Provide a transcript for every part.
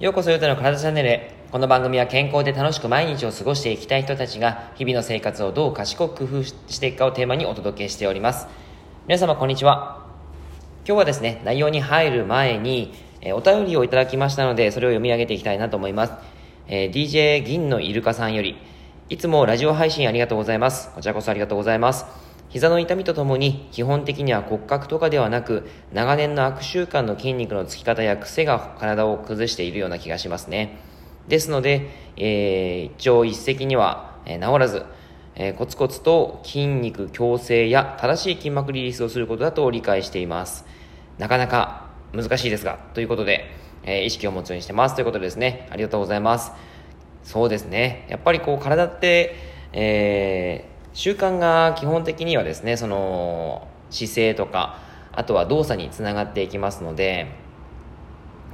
ようこそヨタの体チャンネルへ。この番組は健康で楽しく毎日を過ごしていきたい人たちが日々の生活をどう賢く工夫していくかをテーマにお届けしております。皆様こんにちは。今日はですね内容に入る前に、えー、お便りをいただきましたのでそれを読み上げていきたいなと思います、えー、DJ 銀のイルカさんよりいつもラジオ配信ありがとうございます。こちらこそありがとうございます。膝の痛みとともに基本的には骨格とかではなく長年の悪習慣の筋肉のつき方や癖が体を崩しているような気がしますね。ですので、えー、一朝一夕には、え、治らず、えー、コツコツと筋肉矯正や正しい筋膜リリースをすることだと理解しています。なかなか難しいですがということで、えー、意識を持つようにしてます。ということですね。ありがとうございます。そうですね。やっぱりこう体って、えー習慣が基本的にはですねその姿勢とかあとは動作につながっていきますので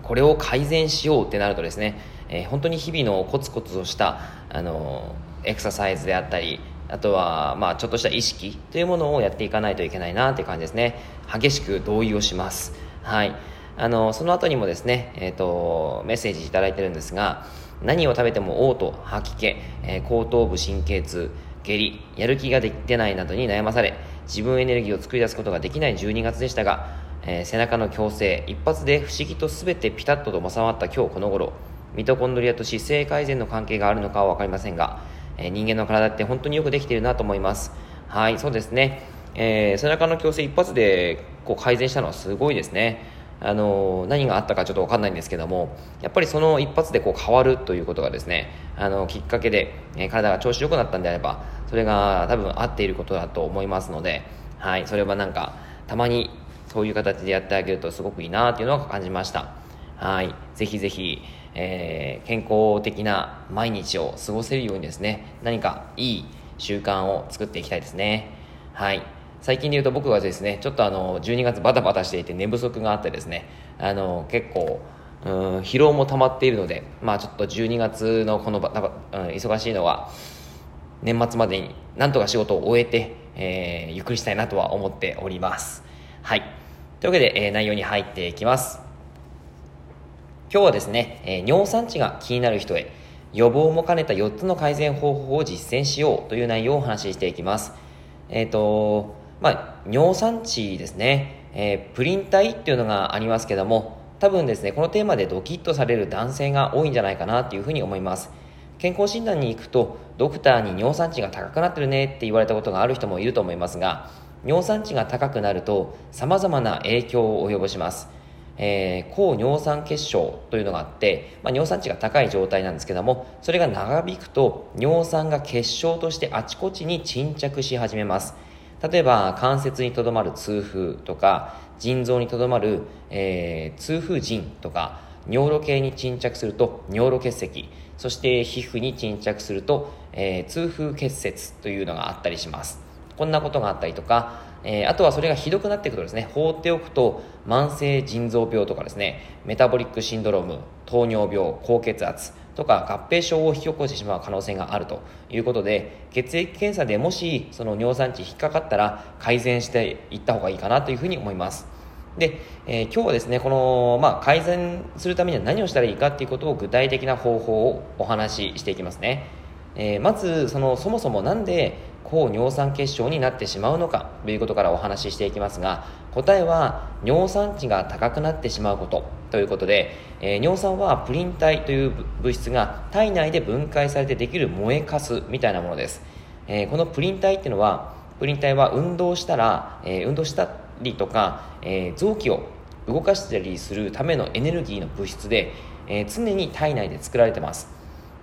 これを改善しようってなるとですね、えー、本当に日々のコツコツとしたあのエクササイズであったりあとは、まあ、ちょっとした意識というものをやっていかないといけないなっていう感じですね。激しく同意をします。はい。あのその後にもですね、えーと、メッセージいいてるんですが何を食べても嘔吐吐き気、えー、後頭部神経痛下痢、やる気が出ないなどに悩まされ、自分エネルギーを作り出すことができない12月でしたが、えー、背中の矯正、一発で不思議と全てピタッとと収まった今日この頃、ミトコンドリアと姿勢改善の関係があるのかは分かりませんが、えー、人間の体って本当によくできているなと思います。はい、そうですね。えー、背中の矯正一発でこう改善したのはすごいですね。あの何があったかちょっと分かんないんですけどもやっぱりその一発でこう変わるということがですねあのきっかけで、え体が調子良くなったんであればそれが多分合っていることだと思いますので、はい、それはなんかたまにそういう形でやってあげるとすごくいいなというのを感じました。はいぜひぜひ、えー、健康的な毎日を過ごせるようにですね何かいい習慣を作っていきたいですね。はい最近で言うと僕はですねちょっとあの12月バタバタしていて寝不足があってですねあの結構うん疲労も溜まっているのでまあちょっと12月のこのバタバ、うん、忙しいのは年末までになんとか仕事を終えて、えー、ゆっくりしたいなとは思っております。はい。というわけで、えー、内容に入っていきます。今日はですね、えー、尿酸値が気になる人へ予防も兼ねた4つの改善方法を実践しようという内容をお話ししていきます。えっ、ー、とまあ、尿酸値ですね、えー、プリン体っていうのがありますけども多分ですねこのテーマでドキッとされる男性が多いんじゃないかなというふうに思います。健康診断に行くとドクターに尿酸値が高くなってるねって言われたことがある人もいると思いますが尿酸値が高くなると様々な影響を及ぼします。えー、高尿酸血症というのがあって、まあ、尿酸値が高い状態なんですけどもそれが長引くと尿酸が結晶としてあちこちに沈着し始めます。例えば関節にとどまる痛風とか腎臓にとどまる、えー、痛風腎とか尿路系に沈着すると尿路結石。そして皮膚に沈着すると、えー、痛風結節というのがあったりします。こんなことがあったりとか、えー、あとはそれがひどくなっていくとですね放っておくと慢性腎臓病とかですねメタボリックシンドローム糖尿病高血圧とか合併症を引き起こしてしまう可能性があるということで血液検査でもしその尿酸値引っかかったら改善していった方がいいかなというふうに思います。で、えー、今日はですねこの、まあ、改善するためには何をしたらいいかっていうことを具体的な方法をお話ししていきますね、えー、まずそのそもそも何で高尿酸血症になってしまうのかということからお話ししていきますが答えは尿酸値が高くなってしまうことということで、えー、尿酸はプリン体という物質が体内で分解されてできる燃えかすみたいなものです、えー、このプリン体っていうのはプリン体は運動したら、えー、運動したりとか、え臓器を動かしたりするためのエネルギーの物質で、え常に体内で作られてます。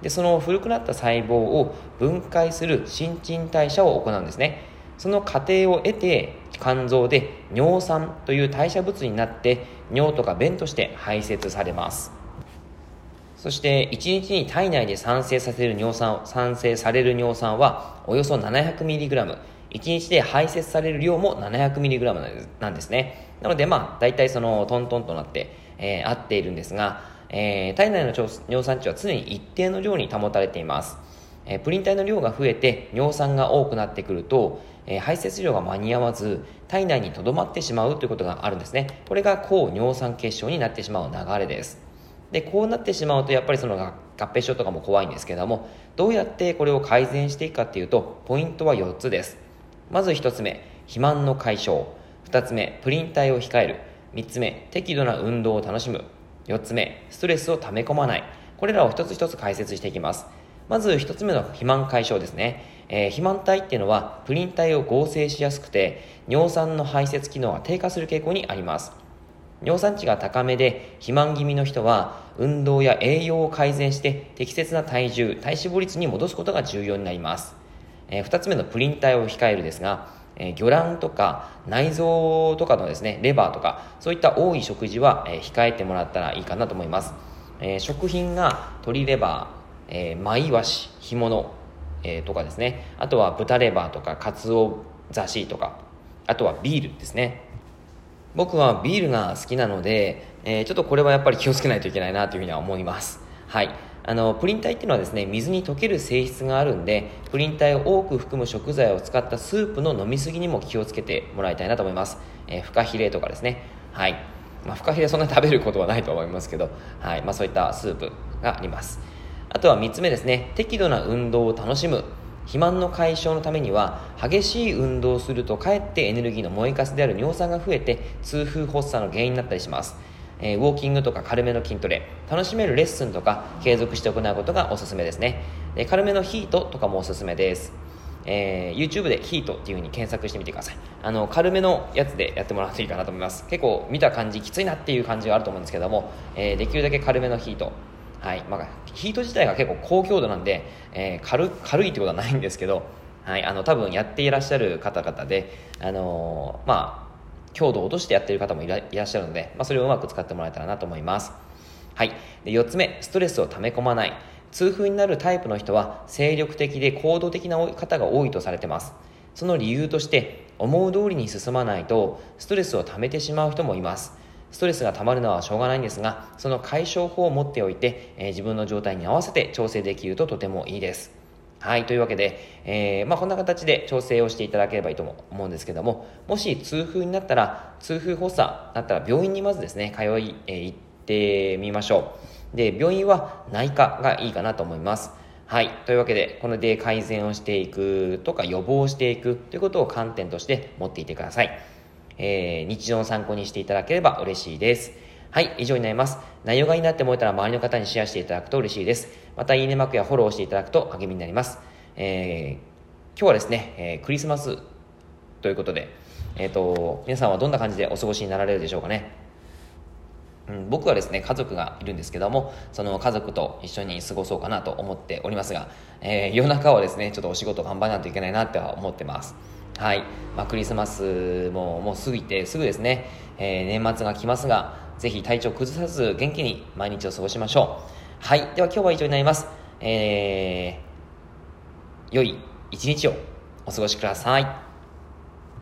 でその古くなった細胞を分解する新陳代謝を行うんですね。その過程を得て肝臓で尿酸という代謝物になって尿とか便として排泄されます。そして1日に体内で産生させる尿酸産生される尿酸はおよそ1日で排泄される量も 700mg なんです。ね。なのでまあ大体そのトントンとなって、えー、合っているんですが、えー、体内の尿酸値は常に一定の量に保たれています。えプリン体の量が増えて尿酸が多くなってくると、えー、排泄量が間に合わず体内にとどまってしまうということがあるんですね。これが抗尿酸血症になってしまう流れです。でこうなってしまうとやっぱりその合併症とかも怖いんですけどもどうやってこれを改善していくかっていうとポイントは4つです。まず1つ目肥満の解消。2つ目プリン体を控える。3つ目適度な運動を楽しむ。4つ目ストレスを溜め込まない。これらを一つ一つ解説していきます。まず1つ目の肥満解消ですね、えー、肥満体っていうのはプリン体を合成しやすくて尿酸の排泄機能が低下する傾向にあります。尿酸値が高めで肥満気味の人は運動や栄養を改善して適切な体重体脂肪率に戻すことが重要になります、えー、2つ目のプリン体を控えるですが、えー、魚卵とか内臓とかのですねレバーとかそういった多い食事は、えー、控えてもらったらいいかなと思います、えー、食品が鶏レバー、えー、マイワシ干物、えー、とかですねあとは豚レバーとかカツオザシとかあとはビールですね僕はビールが好きなので、えー、ちょっとこれはやっぱり気をつけないといけないなというふうには思います。はい。あの、プリン体っていうのはですね、水に溶ける性質があるんで、プリン体を多く含む食材を使ったスープの飲みすぎにも気をつけてもらいたいなと思います。えー、フカヒレとかですね。はい。まあ、フカヒレそんなに食べることはないと思いますけど、はい。まあ、そういったスープがあります。あとは3つ目ですね、適度な運動を楽しむ。肥満の解消のためには激しい運動をするとかえってエネルギーの燃えかすである尿酸が増えて痛風発作の原因になったりします、えー、ウォーキングとか軽めの筋トレ楽しめるレッスンとか継続して行うことがおすすめですね。で軽めのヒートとかもおすすめです。えー、YouTube でヒートっていう風に検索してみてください。あの軽めのやつでやってもらうといいかなと思います。結構見た感じきついなっていう感じがあると思うんですけども、えー、できるだけ軽めのヒート。はい。まあ、ヒート自体が結構高強度なんで、えー、軽軽いってことはないんですけど、はい、あの多分やっていらっしゃる方々で、あの、まあ、強度を落としてやってる方もいらっしゃるので、まあ、それをうまく使ってもらえたらなと思います。はい、で4つ目ストレスを溜め込まない痛風になるタイプの人は精力的で行動的な方が多いとされてますその理由として思う通りに進まないとストレスを溜めてしまう人もいますストレスが溜まるのはしょうがないんですが、その解消法を持っておいて、えー、自分の状態に合わせて調整できるととてもいいです。はい、というわけで、えー、まあ、こんな形で調整をしていただければいいと思うんですけども、もし痛風になったら、痛風発作だったら病院にまずですね、通い、えー、行ってみましょう。で、病院は内科がいいかなと思います。はい。というわけで、これで改善をしていくとか予防していくということを観点として持っていてください。えー、日常の参考にしていただければ嬉しいです。はい、以上になります。内容がいいなって思えたら周りの方にシェアしていただくと嬉しいです。また、いいねマークやフォローしていただくと励みになります。えー、今日はですね、えー、クリスマスということで、えっ、ー、と、皆さんはどんな感じでお過ごしになられるでしょうかね。うん、僕はですね、家族がいるんですけども、その家族と一緒に過ごそうかなと思っておりますが、えー、夜中はですね、ちょっとお仕事頑張らないといけないなっては思ってます。はい。まあ、クリスマスももう過ぎてすぐですね、えー、年末が来ますが、ぜひ体調崩さず元気に毎日を過ごしましょう。はい。では今日は以上になります。えー、良い一日をお過ごしください。